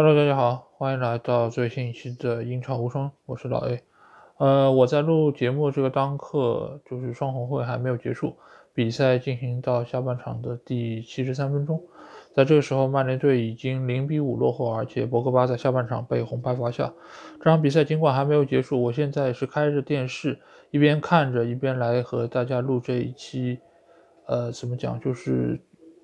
Hello，大家好，欢迎来到最新一期的英超无双，我是老 A。呃，我在录节目这个当刻，就是双红会还没有结束，比赛进行到下半场的第七十三分钟，在这个时候，曼联队已经零比五落后，而且博格巴在下半场被红牌罚下。这场比赛尽管还没有结束，我现在是开着电视，一边看着，一边来和大家录这一期。呃，怎么讲，就是。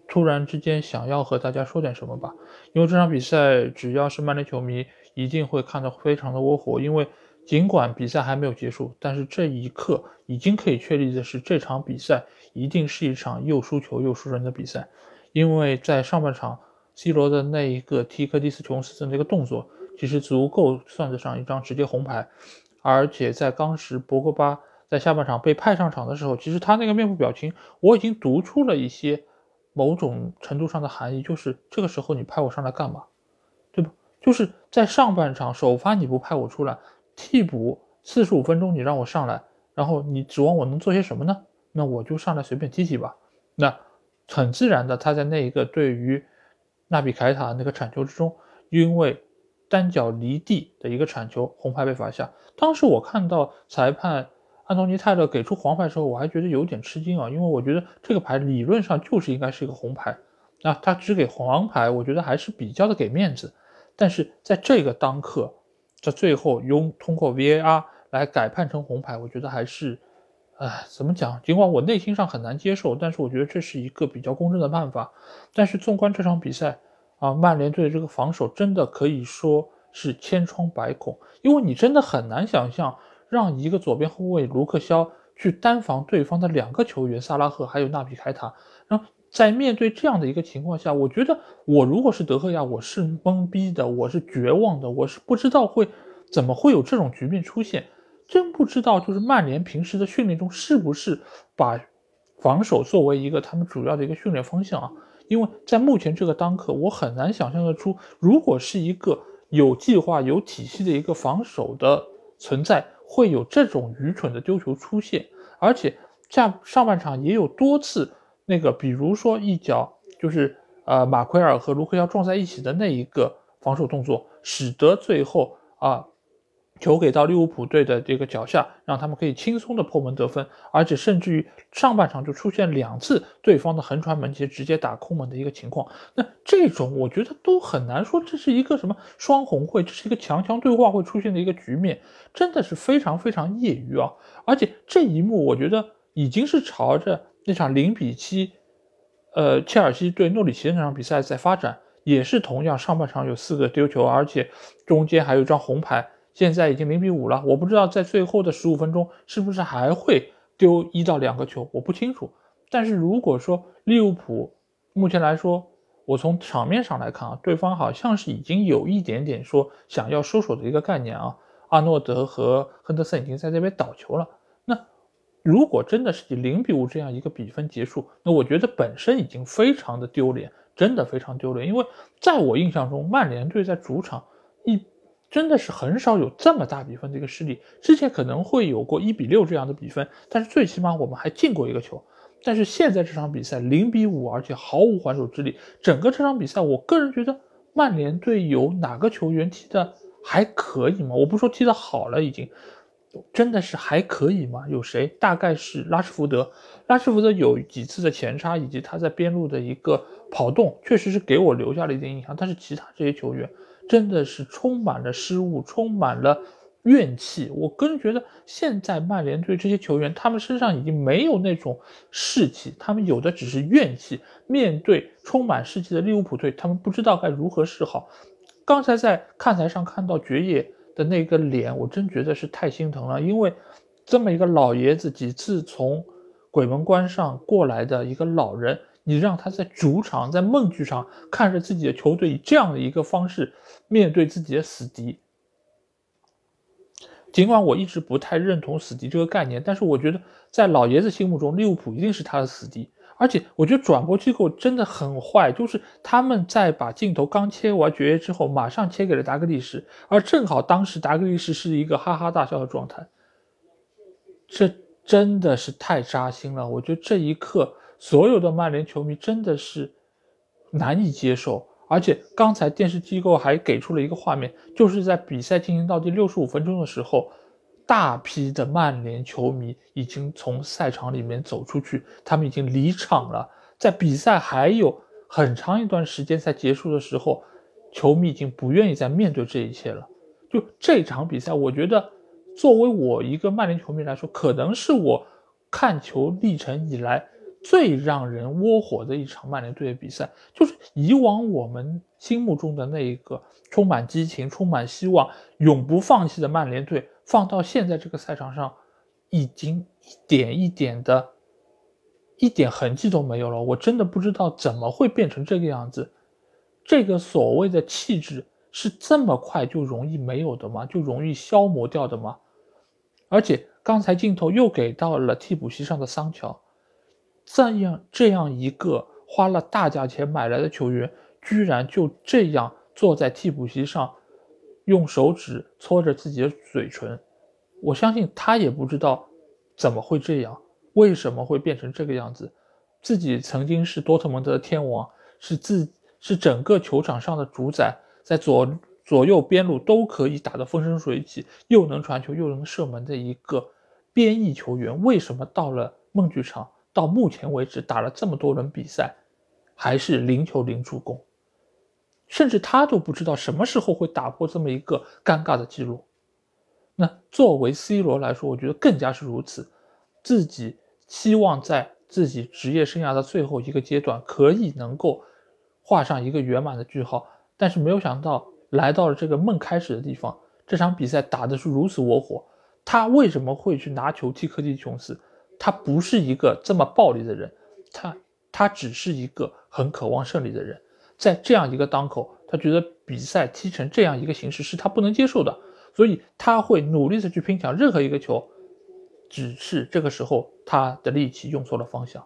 突然之间想要和大家说点什么吧，因为这场比赛只要是曼联球迷一定会看得非常的窝火，因为尽管比赛还没有结束，但是这一刻已经可以确立的是这场比赛一定是一场又输球又输人的比赛，因为在上半场 C 罗的那一个踢科蒂斯琼斯的那个动作，其实足够算得上一张直接红牌，而且在当时博格巴在下半场被派上场的时候，其实他那个面部表情我已经读出了一些。某种程度上的含义就是这个时候你派我上来干嘛，对吧？就是在上半场首发你不派我出来，替补四十五分钟你让我上来，然后你指望我能做些什么呢？那我就上来随便踢踢吧。那很自然的，他在那一个对于纳比凯塔那个铲球之中，因为单脚离地的一个铲球，红牌被罚下。当时我看到裁判。安东尼泰勒给出黄牌的时候，我还觉得有点吃惊啊，因为我觉得这个牌理论上就是应该是一个红牌，那他只给黄牌，我觉得还是比较的给面子。但是在这个当刻，在最后用通过 VAR 来改判成红牌，我觉得还是，哎，怎么讲？尽管我内心上很难接受，但是我觉得这是一个比较公正的办法。但是纵观这场比赛啊，曼联队这个防守真的可以说是千疮百孔，因为你真的很难想象。让一个左边后卫卢克肖去单防对方的两个球员萨拉赫还有纳比凯塔，然后在面对这样的一个情况下，我觉得我如果是德赫亚，我是懵逼的，我是绝望的，我是不知道会怎么会有这种局面出现，真不知道就是曼联平时的训练中是不是把防守作为一个他们主要的一个训练方向啊？因为在目前这个当刻，我很难想象得出，如果是一个有计划、有体系的一个防守的存在。会有这种愚蠢的丢球出现，而且下上半场也有多次那个，比如说一脚就是呃马奎尔和卢克肖撞在一起的那一个防守动作，使得最后啊。球给到利物浦队的这个脚下，让他们可以轻松的破门得分，而且甚至于上半场就出现两次对方的横传门前直接打空门的一个情况。那这种我觉得都很难说这是一个什么双红会，这是一个强强对话会出现的一个局面，真的是非常非常业余啊！而且这一幕我觉得已经是朝着那场零比七，呃，切尔西对诺里奇那场比赛在发展，也是同样上半场有四个丢球，而且中间还有一张红牌。现在已经零比五了，我不知道在最后的十五分钟是不是还会丢一到两个球，我不清楚。但是如果说利物浦目前来说，我从场面上来看啊，对方好像是已经有一点点说想要收手的一个概念啊。阿诺德和亨德森已经在这边倒球了。那如果真的是以零比五这样一个比分结束，那我觉得本身已经非常的丢脸，真的非常丢脸。因为在我印象中，曼联队在主场一。真的是很少有这么大比分的一个失利，之前可能会有过一比六这样的比分，但是最起码我们还进过一个球。但是现在这场比赛零比五，而且毫无还手之力。整个这场比赛，我个人觉得曼联队有哪个球员踢的还可以吗？我不说踢得好了，已经真的是还可以吗？有谁？大概是拉什福德。拉什福德有几次的前插，以及他在边路的一个跑动，确实是给我留下了一点印象。但是其他这些球员。真的是充满了失误，充满了怨气。我个人觉得，现在曼联队这些球员，他们身上已经没有那种士气，他们有的只是怨气。面对充满士气的利物浦队，他们不知道该如何是好。刚才在看台上看到爵爷的那个脸，我真觉得是太心疼了，因为这么一个老爷子，几次从鬼门关上过来的一个老人。你让他在主场，在梦剧场看着自己的球队以这样的一个方式面对自己的死敌。尽管我一直不太认同死敌这个概念，但是我觉得在老爷子心目中，利物浦一定是他的死敌。而且我觉得转播机构真的很坏，就是他们在把镜头刚切完绝之后，马上切给了达格利什，而正好当时达格利什是一个哈哈大笑的状态。这真的是太扎心了，我觉得这一刻。所有的曼联球迷真的是难以接受，而且刚才电视机构还给出了一个画面，就是在比赛进行到第六十五分钟的时候，大批的曼联球迷已经从赛场里面走出去，他们已经离场了。在比赛还有很长一段时间才结束的时候，球迷已经不愿意再面对这一切了。就这场比赛，我觉得作为我一个曼联球迷来说，可能是我看球历程以来。最让人窝火的一场曼联队的比赛，就是以往我们心目中的那一个充满激情、充满希望、永不放弃的曼联队，放到现在这个赛场上，已经一点一点的，一点痕迹都没有了。我真的不知道怎么会变成这个样子。这个所谓的气质是这么快就容易没有的吗？就容易消磨掉的吗？而且刚才镜头又给到了替补席上的桑乔。这样这样一个花了大价钱买来的球员，居然就这样坐在替补席上，用手指搓着自己的嘴唇。我相信他也不知道怎么会这样，为什么会变成这个样子。自己曾经是多特蒙德的天王，是自是整个球场上的主宰，在左左右边路都可以打得风生水起，又能传球又能射门的一个边翼球员，为什么到了梦剧场？到目前为止打了这么多轮比赛，还是零球零助攻，甚至他都不知道什么时候会打破这么一个尴尬的记录。那作为 C 罗来说，我觉得更加是如此。自己希望在自己职业生涯的最后一个阶段，可以能够画上一个圆满的句号，但是没有想到来到了这个梦开始的地方，这场比赛打的是如此窝火。他为什么会去拿球踢科蒂琼斯？他不是一个这么暴力的人，他他只是一个很渴望胜利的人，在这样一个当口，他觉得比赛踢成这样一个形式是他不能接受的，所以他会努力的去拼抢任何一个球，只是这个时候他的力气用错了方向。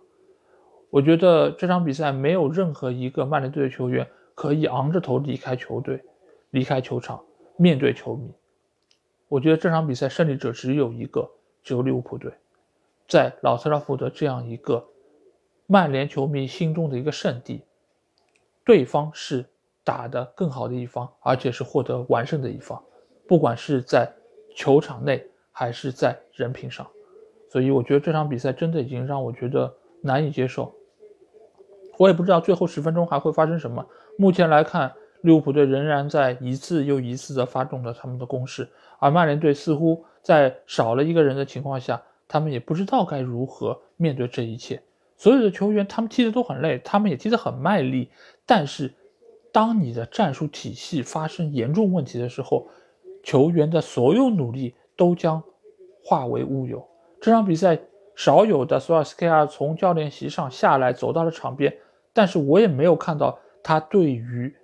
我觉得这场比赛没有任何一个曼联队的球员可以昂着头离开球队，离开球场，面对球迷。我觉得这场比赛胜利者只有一个，只有利物浦队。在老特拉福德这样一个曼联球迷心中的一个圣地，对方是打得更好的一方，而且是获得完胜的一方，不管是在球场内还是在人品上，所以我觉得这场比赛真的已经让我觉得难以接受。我也不知道最后十分钟还会发生什么。目前来看，利物浦队仍然在一次又一次的发动着他们的攻势，而曼联队似乎在少了一个人的情况下。他们也不知道该如何面对这一切。所有的球员，他们踢得都很累，他们也踢得很卖力。但是，当你的战术体系发生严重问题的时候，球员的所有努力都将化为乌有。这场比赛少有的索尔斯克亚从教练席上下来，走到了场边，但是我也没有看到他对于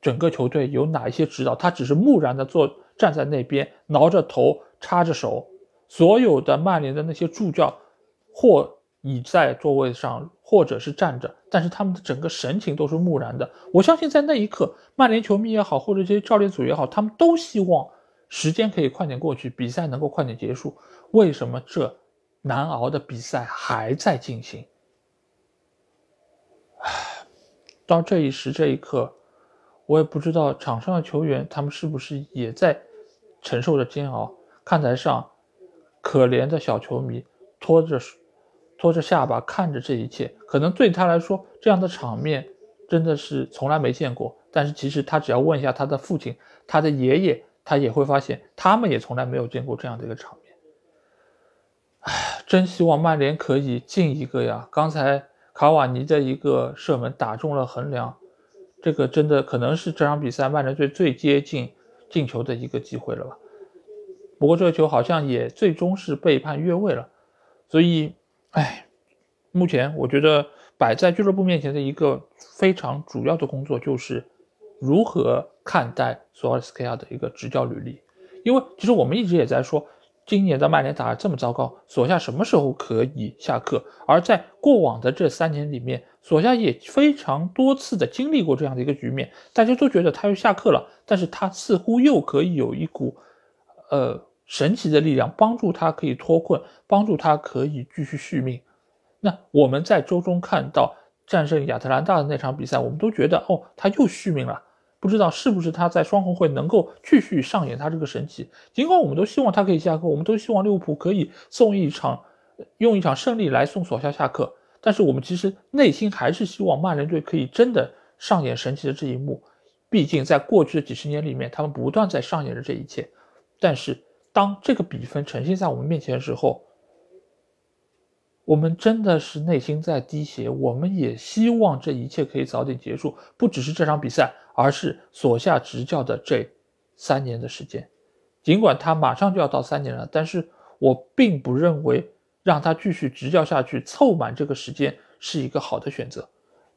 整个球队有哪一些指导，他只是木然的坐站在那边，挠着头，插着手。所有的曼联的那些助教，或倚在座位上，或者是站着，但是他们的整个神情都是木然的。我相信在那一刻，曼联球迷也好，或者这些教练组也好，他们都希望时间可以快点过去，比赛能够快点结束。为什么这难熬的比赛还在进行？唉，到这一时这一刻，我也不知道场上的球员他们是不是也在承受着煎熬。看台上。可怜的小球迷拖着拖着下巴看着这一切，可能对他来说，这样的场面真的是从来没见过。但是其实他只要问一下他的父亲、他的爷爷，他也会发现，他们也从来没有见过这样的一个场面。唉，真希望曼联可以进一个呀！刚才卡瓦尼的一个射门打中了横梁，这个真的可能是这场比赛曼联队最接近进球的一个机会了吧。不过这个球好像也最终是被判越位了，所以，哎，目前我觉得摆在俱乐部面前的一个非常主要的工作就是如何看待索尔斯克亚的一个执教履历。因为其实我们一直也在说，今年的曼联打得这么糟糕，索夏什么时候可以下课？而在过往的这三年里面，索夏也非常多次的经历过这样的一个局面，大家都觉得他又下课了，但是他似乎又可以有一股，呃。神奇的力量帮助他可以脱困，帮助他可以继续续命。那我们在周中看到战胜亚特兰大的那场比赛，我们都觉得哦，他又续命了。不知道是不是他在双红会能够继续上演他这个神奇。尽管我们都希望他可以下课，我们都希望利物浦可以送一场，用一场胜利来送索肖下课。但是我们其实内心还是希望曼联队可以真的上演神奇的这一幕。毕竟在过去的几十年里面，他们不断在上演着这一切。但是当这个比分呈现在我们面前的时候，我们真的是内心在滴血。我们也希望这一切可以早点结束，不只是这场比赛。而是所下执教的这三年的时间，尽管他马上就要到三年了，但是我并不认为让他继续执教下去，凑满这个时间是一个好的选择。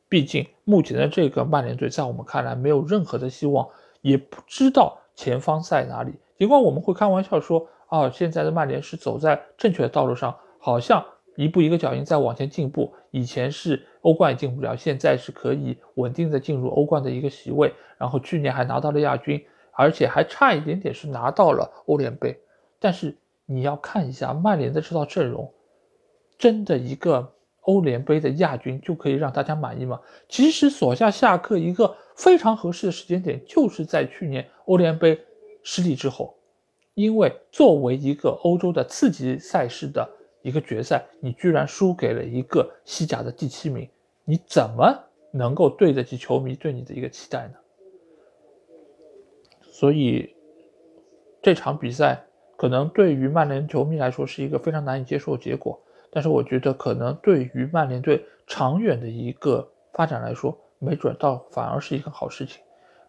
毕竟目前的这个曼联队在我们看来没有任何的希望，也不知道前方在哪里。尽管我们会开玩笑说，啊，现在的曼联是走在正确的道路上，好像。一步一个脚印在往前进步，以前是欧冠也进不了，现在是可以稳定的进入欧冠的一个席位，然后去年还拿到了亚军，而且还差一点点是拿到了欧联杯。但是你要看一下曼联的这套阵容，真的一个欧联杯的亚军就可以让大家满意吗？其实索夏下课一个非常合适的时间点，就是在去年欧联杯失利之后，因为作为一个欧洲的次级赛事的。一个决赛，你居然输给了一个西甲的第七名，你怎么能够对得起球迷对你的一个期待呢？所以这场比赛可能对于曼联球迷来说是一个非常难以接受的结果，但是我觉得可能对于曼联队长远的一个发展来说，没准倒反而是一个好事情。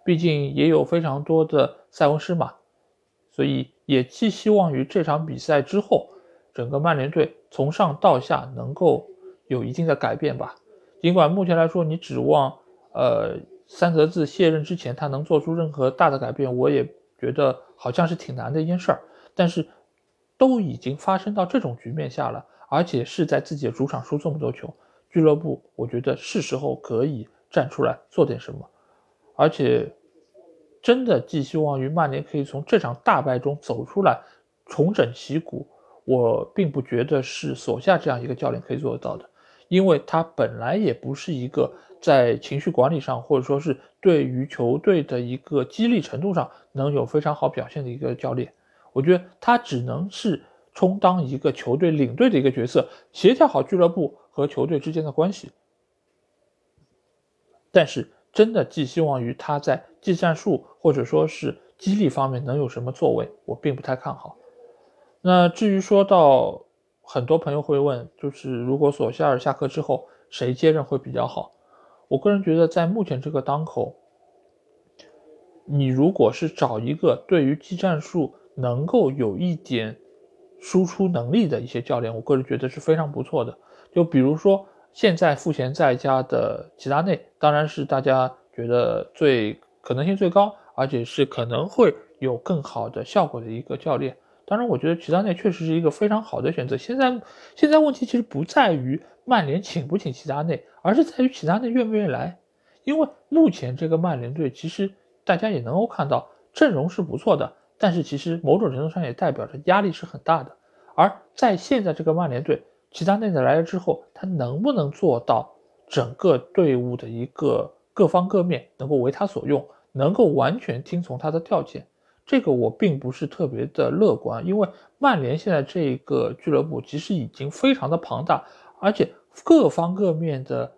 毕竟也有非常多的塞翁失马，所以也寄希望于这场比赛之后。整个曼联队从上到下能够有一定的改变吧。尽管目前来说，你指望呃三泽子卸任之前他能做出任何大的改变，我也觉得好像是挺难的一件事儿。但是都已经发生到这种局面下了，而且是在自己的主场输这么多球，俱乐部我觉得是时候可以站出来做点什么。而且真的寄希望于曼联可以从这场大败中走出来，重整旗鼓。我并不觉得是索夏这样一个教练可以做得到的，因为他本来也不是一个在情绪管理上，或者说是对于球队的一个激励程度上能有非常好表现的一个教练。我觉得他只能是充当一个球队领队的一个角色，协调好俱乐部和球队之间的关系。但是，真的寄希望于他在技战术或者说是激励方面能有什么作为，我并不太看好。那至于说到很多朋友会问，就是如果索夏尔下课之后谁接任会比较好？我个人觉得，在目前这个当口，你如果是找一个对于技战术能够有一点输出能力的一些教练，我个人觉得是非常不错的。就比如说现在赋闲在家的齐达内，当然是大家觉得最可能性最高，而且是可能会有更好的效果的一个教练。当然，我觉得齐达内确实是一个非常好的选择。现在，现在问题其实不在于曼联请不请齐达内，而是在于齐达内愿不愿意来。因为目前这个曼联队，其实大家也能够看到阵容是不错的，但是其实某种程度上也代表着压力是很大的。而在现在这个曼联队，其他内的来了之后，他能不能做到整个队伍的一个各方各面能够为他所用，能够完全听从他的调遣？这个我并不是特别的乐观，因为曼联现在这个俱乐部其实已经非常的庞大，而且各方各面的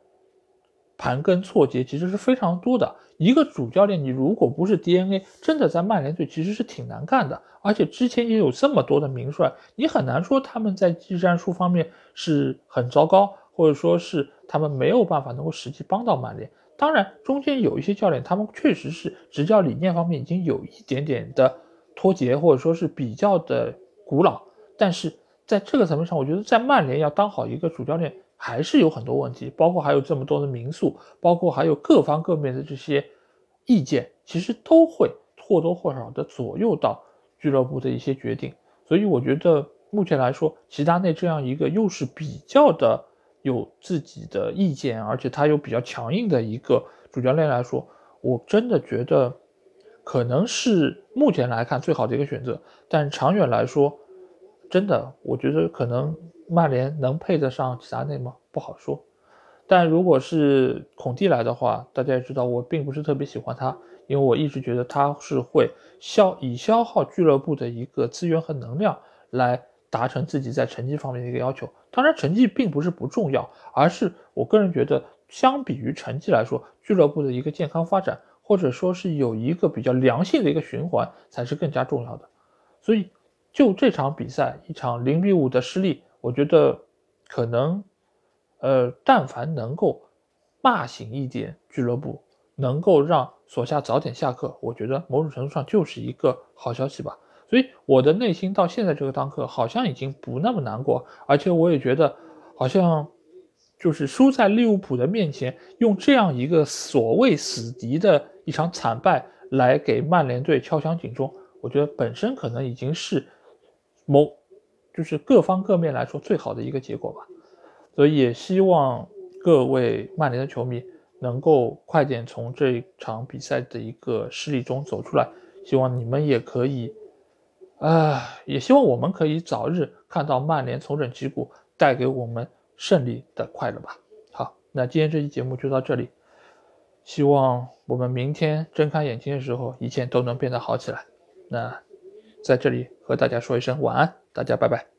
盘根错节其实是非常多的。一个主教练，你如果不是 DNA，真的在曼联队其实是挺难干的。而且之前也有这么多的名帅，你很难说他们在技战术方面是很糟糕，或者说是他们没有办法能够实际帮到曼联。当然，中间有一些教练，他们确实是执教理念方面已经有一点点的脱节，或者说是比较的古老。但是在这个层面上，我觉得在曼联要当好一个主教练，还是有很多问题，包括还有这么多的民宿，包括还有各方各面的这些意见，其实都会或多或少的左右到俱乐部的一些决定。所以我觉得目前来说，齐达内这样一个又是比较的。有自己的意见，而且他又比较强硬的一个主教练来说，我真的觉得可能是目前来看最好的一个选择。但长远来说，真的我觉得可能曼联能配得上齐达内吗？不好说。但如果是孔蒂来的话，大家也知道我并不是特别喜欢他，因为我一直觉得他是会消以消耗俱乐部的一个资源和能量来达成自己在成绩方面的一个要求。当然，成绩并不是不重要，而是我个人觉得，相比于成绩来说，俱乐部的一个健康发展，或者说是有一个比较良性的一个循环，才是更加重要的。所以，就这场比赛一场零比五的失利，我觉得可能。呃，但凡能够骂醒一点俱乐部，能够让索夏早点下课，我觉得某种程度上就是一个好消息吧。所以我的内心到现在这个当刻，好像已经不那么难过，而且我也觉得，好像就是输在利物浦的面前，用这样一个所谓死敌的一场惨败来给曼联队敲响警钟，我觉得本身可能已经是某就是各方各面来说最好的一个结果吧。所以也希望各位曼联的球迷能够快点从这场比赛的一个失利中走出来。希望你们也可以，啊，也希望我们可以早日看到曼联重整旗鼓，带给我们胜利的快乐吧。好，那今天这期节目就到这里，希望我们明天睁开眼睛的时候，一切都能变得好起来。那在这里和大家说一声晚安，大家拜拜。